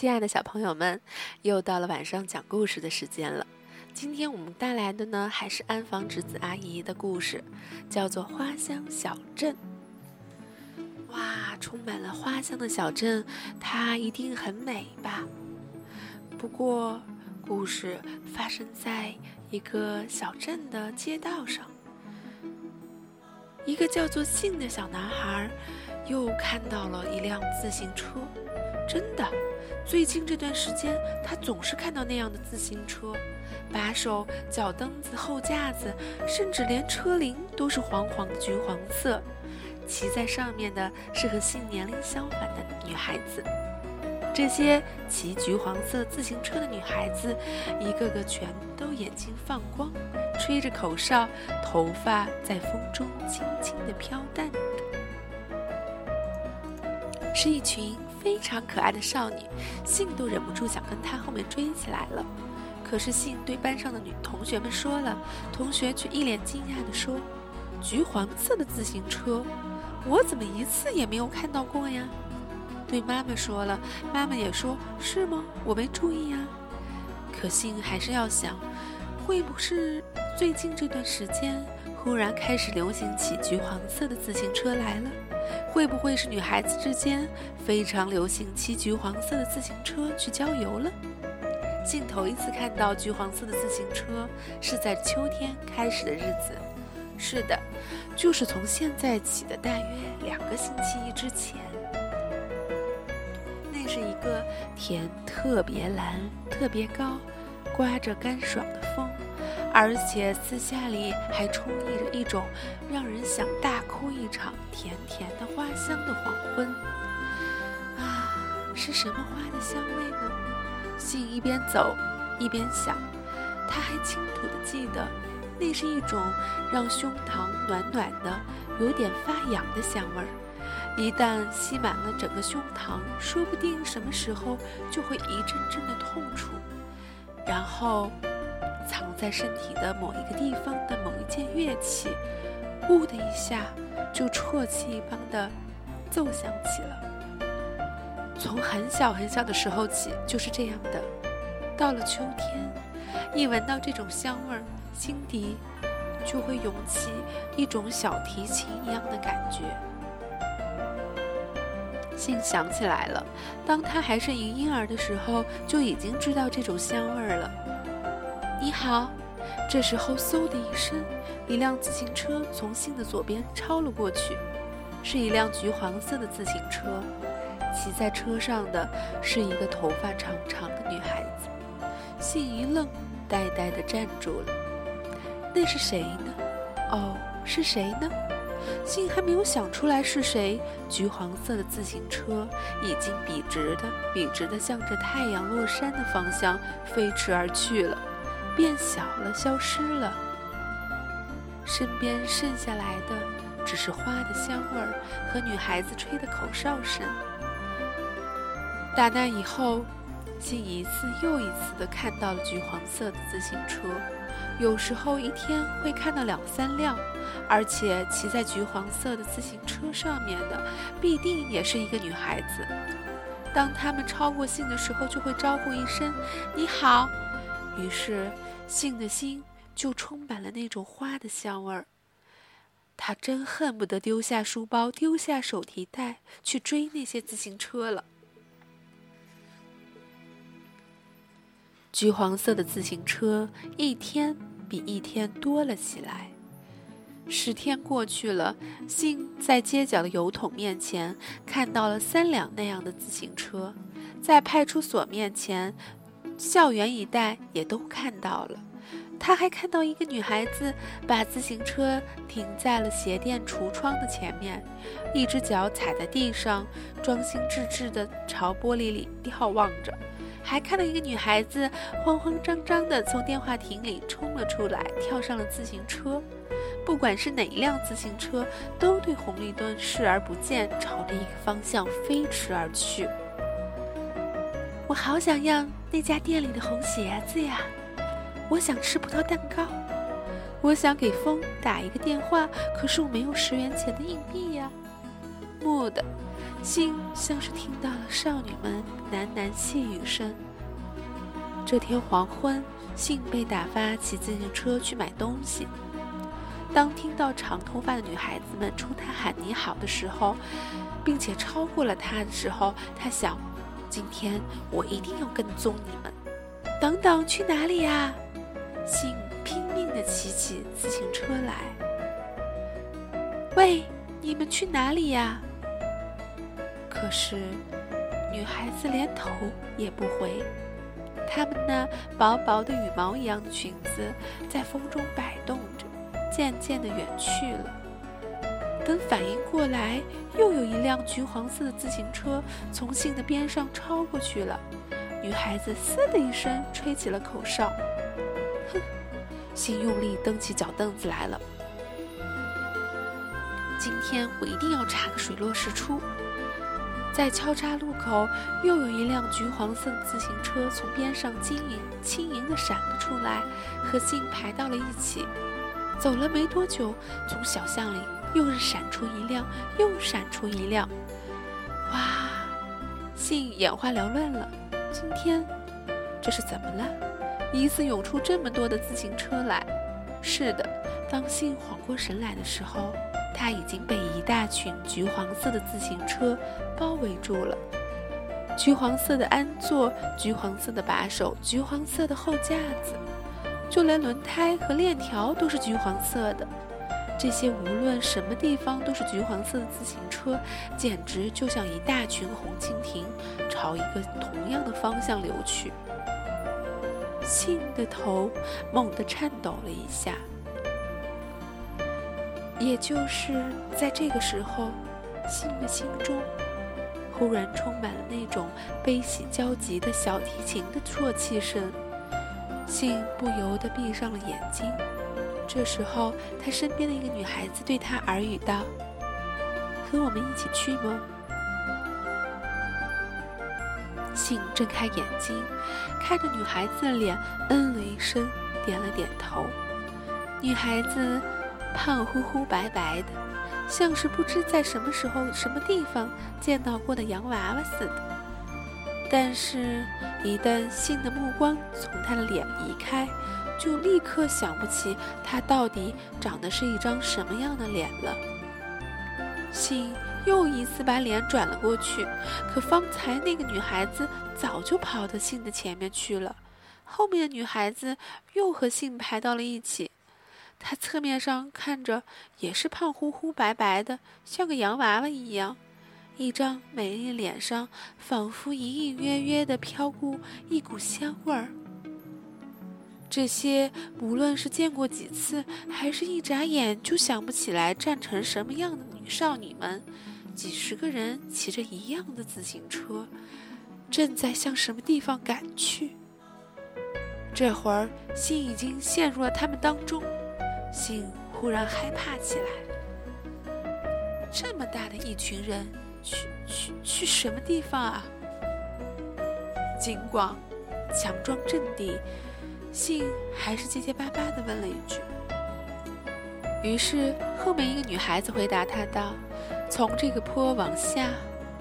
亲爱的小朋友们，又到了晚上讲故事的时间了。今天我们带来的呢，还是安房直子阿姨的故事，叫做《花香小镇》。哇，充满了花香的小镇，它一定很美吧？不过，故事发生在一个小镇的街道上。一个叫做信的小男孩，又看到了一辆自行车。真的，最近这段时间，他总是看到那样的自行车，把手、脚蹬子、后架子，甚至连车铃都是黄黄的橘黄色。骑在上面的是和性年龄相反的女孩子。这些骑橘黄色自行车的女孩子，一个个全都眼睛放光，吹着口哨，头发在风中轻轻地飘荡，是一群非常可爱的少女。信都忍不住想跟她后面追起来了，可是信对班上的女同学们说了，同学却一脸惊讶地说：“橘黄色的自行车。”我怎么一次也没有看到过呀？对妈妈说了，妈妈也说是吗？我没注意呀。可信还是要想，会不是最近这段时间忽然开始流行起橘黄色的自行车来了？会不会是女孩子之间非常流行骑橘黄色的自行车去郊游了？镜头一次看到橘黄色的自行车是在秋天开始的日子。是的，就是从现在起的大约两个星期之前。那是一个天特别蓝、特别高，刮着干爽的风，而且私下里还充溢着一种让人想大哭一场、甜甜的花香的黄昏。啊，是什么花的香味呢？信一边走一边想，他还清楚的记得。那是一种让胸膛暖暖的、有点发痒的香味儿，一旦吸满了整个胸膛，说不定什么时候就会一阵阵的痛楚。然后，藏在身体的某一个地方的某一件乐器，呜的一下就啜泣一般的奏响起了。从很小很小的时候起就是这样的。到了秋天，一闻到这种香味儿。心底就会涌起一种小提琴一样的感觉。信想起来了，当他还是一婴儿的时候，就已经知道这种香味儿了。你好，这时候嗖的一声，一辆自行车从信的左边超了过去，是一辆橘黄色的自行车，骑在车上的是一个头发长长的女孩子。信一愣，呆呆地站住了。那是谁呢？哦，是谁呢？信还没有想出来是谁。橘黄色的自行车已经笔直的、笔直的向着太阳落山的方向飞驰而去了，变小了，消失了。身边剩下来的只是花的香味儿和女孩子吹的口哨声。打那以后，竟一次又一次的看到了橘黄色的自行车。有时候一天会看到两三辆，而且骑在橘黄色的自行车上面的必定也是一个女孩子。当他们超过信的时候，就会招呼一声“你好”，于是信的心就充满了那种花的香味儿。他真恨不得丢下书包、丢下手提袋去追那些自行车了。橘黄色的自行车一天。比一天多了起来。十天过去了，信在街角的油桶面前看到了三辆那样的自行车，在派出所面前、校园一带也都看到了。他还看到一个女孩子把自行车停在了鞋店橱窗的前面，一只脚踩在地上，专心致志地朝玻璃里眺望着。还看到一个女孩子慌慌张张地从电话亭里冲了出来，跳上了自行车。不管是哪一辆自行车，都对红绿灯视而不见，朝着一个方向飞驰而去。我好想要那家店里的红鞋子呀！我想吃葡萄蛋糕。我想给风打一个电话，可是我没有十元钱的硬币呀。木的。信像是听到了少女们喃喃细语声。这天黄昏，信被打发骑自行车去买东西。当听到长头发的女孩子们冲他喊你好的时候，并且超过了他的时候，他想：今天我一定要跟踪你们。等等，去哪里呀？信拼命地骑起自行车来。喂，你们去哪里呀？可是，女孩子连头也不回。她们那薄薄的羽毛一样的裙子在风中摆动着。渐渐的远去了。等反应过来，又有一辆橘黄色的自行车从信的边上超过去了。女孩子“嘶”的一声吹起了口哨。哼，信用力蹬起脚凳子来了。今天我一定要查个水落石出。在交叉路口，又有一辆橘黄色的自行车从边上轻盈轻盈的闪了出来，和信排到了一起。走了没多久，从小巷里又是闪出一辆，又闪出一辆。哇！信眼花缭乱了。今天这是怎么了？一次涌出这么多的自行车来。是的，当信缓过神来的时候，他已经被一大群橘黄色的自行车包围住了。橘黄色的鞍座，橘黄色的把手，橘黄色的后架子。就连轮胎和链条都是橘黄色的，这些无论什么地方都是橘黄色的自行车，简直就像一大群红蜻蜓朝一个同样的方向流去。信的头猛地颤抖了一下。也就是在这个时候，信的心中忽然充满了那种悲喜交集的小提琴的啜泣声。信不由得闭上了眼睛。这时候，他身边的一个女孩子对他耳语道：“和我们一起去吗？”信睁开眼睛，看着女孩子的脸，嗯了一声，点了点头。女孩子胖乎乎、白白的，像是不知在什么时候、什么地方见到过的洋娃娃似的。但是，一旦信的目光从他的脸移开，就立刻想不起他到底长得是一张什么样的脸了。信又一次把脸转了过去，可方才那个女孩子早就跑到信的前面去了，后面的女孩子又和信排到了一起。她侧面上看着也是胖乎乎、白白的，像个洋娃娃一样。一张美丽脸上，仿佛隐隐约约的飘过一股香味儿。这些无论是见过几次，还是一眨眼就想不起来站成什么样的女少女们，几十个人骑着一样的自行车，正在向什么地方赶去。这会儿，心已经陷入了他们当中，心忽然害怕起来。这么大的一群人。去去去什么地方啊？尽管强装镇定，信还是结结巴巴地问了一句。于是后面一个女孩子回答他道：“从这个坡往下，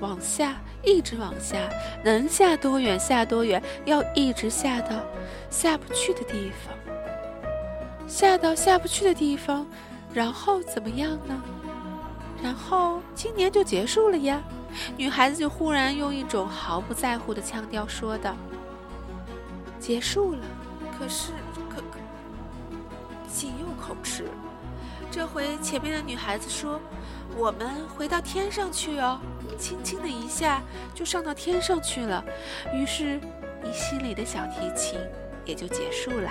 往下，一直往下，能下多远下多远，要一直下到下不去的地方。下到下不去的地方，然后怎么样呢？”然后今年就结束了呀，女孩子就忽然用一种毫不在乎的腔调说道：“结束了。”可是，可可，信又口吃。这回前面的女孩子说：“我们回到天上去哦。”轻轻的一下就上到天上去了。于是，你心里的小提琴也就结束了。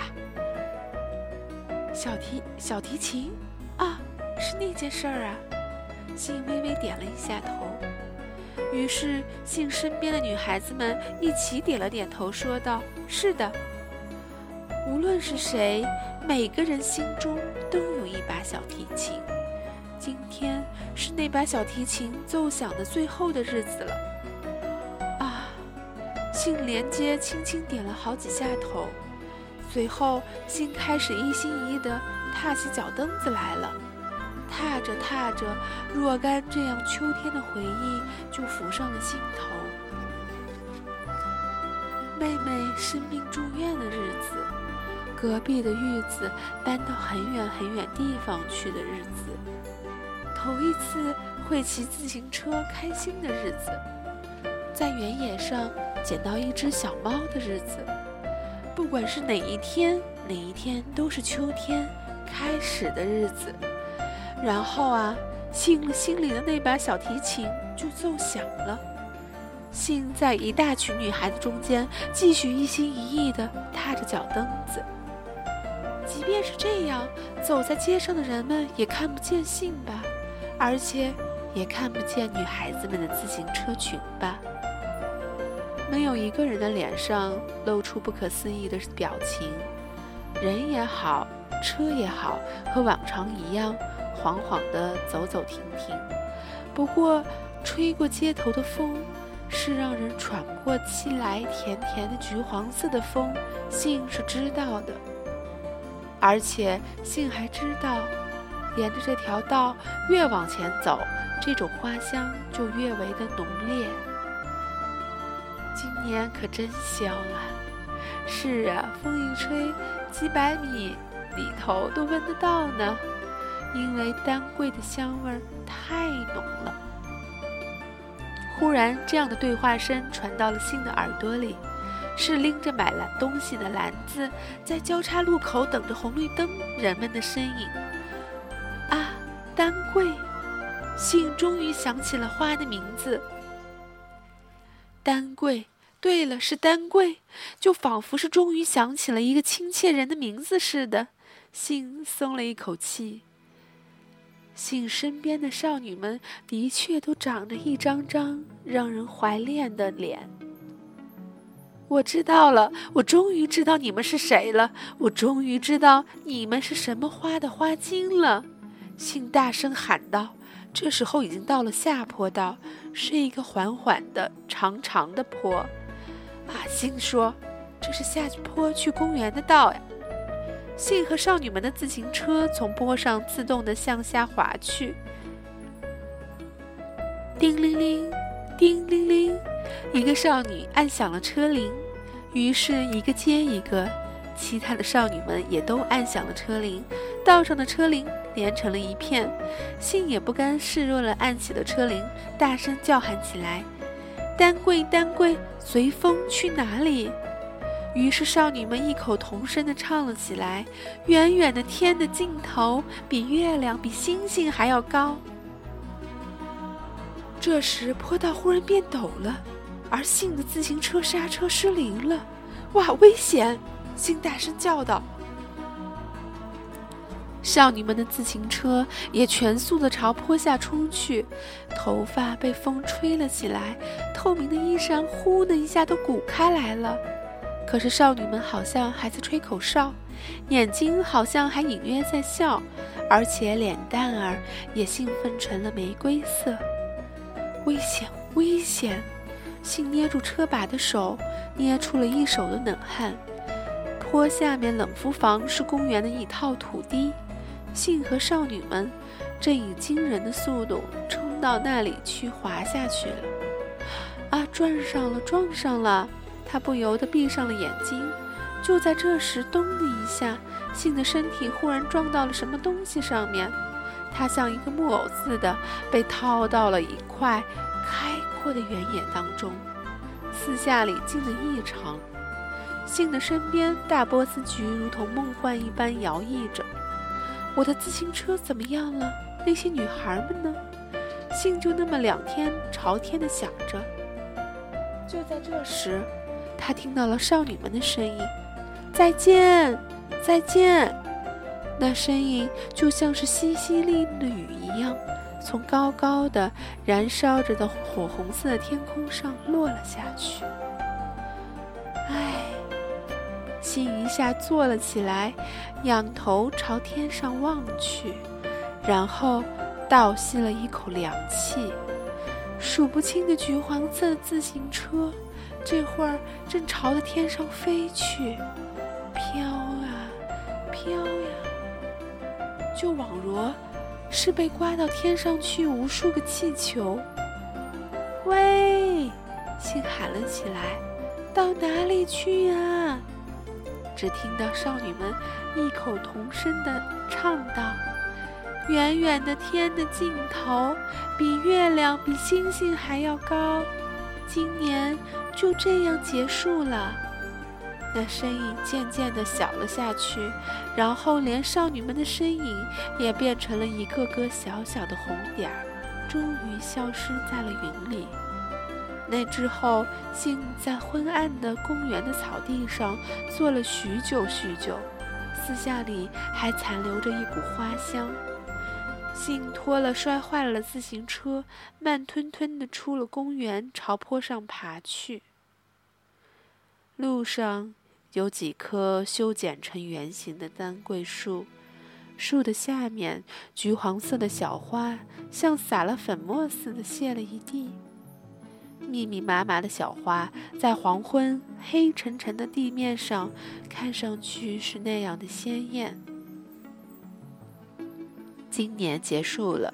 小提小提琴啊，是那件事儿啊。信微微点了一下头，于是信身边的女孩子们一起点了点头，说道：“是的。无论是谁，每个人心中都有一把小提琴。今天是那把小提琴奏响的最后的日子了。”啊！信连接轻轻点了好几下头，随后信开始一心一意地踏起脚蹬子来了。踏着踏着，若干这样秋天的回忆就浮上了心头。妹妹生病住院的日子，隔壁的玉子搬到很远很远地方去的日子，头一次会骑自行车开心的日子，在原野上捡到一只小猫的日子，不管是哪一天，哪一天都是秋天开始的日子。然后啊，信心里的那把小提琴就奏响了。信在一大群女孩子中间，继续一心一意地踏着脚蹬子。即便是这样，走在街上的人们也看不见信吧，而且也看不见女孩子们的自行车裙吧。没有一个人的脸上露出不可思议的表情，人也好，车也好，和往常一样，缓缓地走走停停。不过，吹过街头的风。是让人喘不过气来，甜甜的橘黄色的风，信是知道的。而且信还知道，沿着这条道越往前走，这种花香就越为的浓烈。今年可真香啊！是啊，风一吹，几百米里头都闻得到呢，因为丹桂的香味太浓了。忽然，这样的对话声传到了信的耳朵里，是拎着买了东西的篮子在交叉路口等着红绿灯人们的身影。啊，丹桂！信终于想起了花的名字。丹桂，对了，是丹桂，就仿佛是终于想起了一个亲切人的名字似的。信松了一口气。信身边的少女们的确都长着一张张让人怀恋的脸。我知道了，我终于知道你们是谁了，我终于知道你们是什么花的花茎了。信大声喊道。这时候已经到了下坡道，是一个缓缓的、长长的坡。啊，信说：“这是下坡去公园的道呀。”信和少女们的自行车从坡上自动地向下滑去。叮铃铃，叮铃铃，一个少女按响了车铃，于是一个接一个，其他的少女们也都按响了车铃，道上的车铃连成了一片。信也不甘示弱地按起了车铃，大声叫喊起来：“丹桂，丹桂，随风去哪里？”于是少女们异口同声地唱了起来：“远远的天的尽头，比月亮、比星星还要高。”这时坡道忽然变陡了，而信的自行车刹车失灵了。哇，危险！信大声叫道。少女们的自行车也全速地朝坡下冲去，头发被风吹了起来，透明的衣衫呼的一下都鼓开来了。可是少女们好像还在吹口哨，眼睛好像还隐约在笑，而且脸蛋儿也兴奋成了玫瑰色。危险，危险！信捏住车把的手捏出了一手的冷汗。坡下面冷敷房是公园的一套土地，信和少女们正以惊人的速度冲到那里去滑下去了。啊，撞上了，撞上了！他不由得闭上了眼睛。就在这时，咚的一下，信的身体忽然撞到了什么东西上面。他像一个木偶似的被套到了一块阔的原野当中，四下里静得异常。信的身边，大波斯菊如同梦幻一般摇曳着。我的自行车怎么样了？那些女孩们呢？信就那么两天朝天的想着。就在这时。他听到了少女们的声音：“再见，再见！”那声音就像是淅淅沥沥的雨一样，从高高的、燃烧着的火红色的天空上落了下去。唉，心一下坐了起来，仰头朝天上望去，然后倒吸了一口凉气。数不清的橘黄色自行车。这会儿正朝着天上飞去，飘啊飘呀，就宛若是被刮到天上去无数个气球。喂！信喊了起来：“到哪里去呀？”只听到少女们异口同声地唱道：“远远的天的尽头，比月亮、比星星还要高。今年就这样结束了。”那身影渐渐地小了下去，然后连少女们的身影也变成了一个个小小的红点儿，终于消失在了云里。那之后，信在昏暗的公园的草地上坐了许久许久，四下里还残留着一股花香。信拖了摔坏了自行车，慢吞吞地出了公园，朝坡上爬去。路上有几棵修剪成圆形的丹桂树，树的下面，橘黄色的小花像撒了粉末似的谢了一地。密密麻麻的小花在黄昏黑沉沉的地面上，看上去是那样的鲜艳。今年结束了，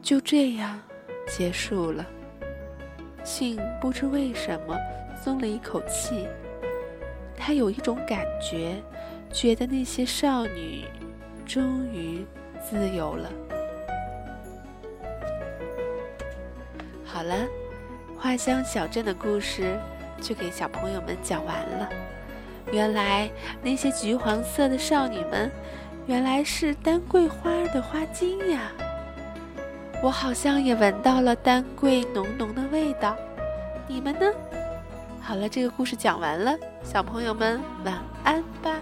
就这样结束了。信不知为什么松了一口气，他有一种感觉，觉得那些少女终于自由了。好了。花香小镇的故事就给小朋友们讲完了。原来那些橘黄色的少女们，原来是丹桂花的花茎呀！我好像也闻到了丹桂浓浓的味道。你们呢？好了，这个故事讲完了，小朋友们晚安吧。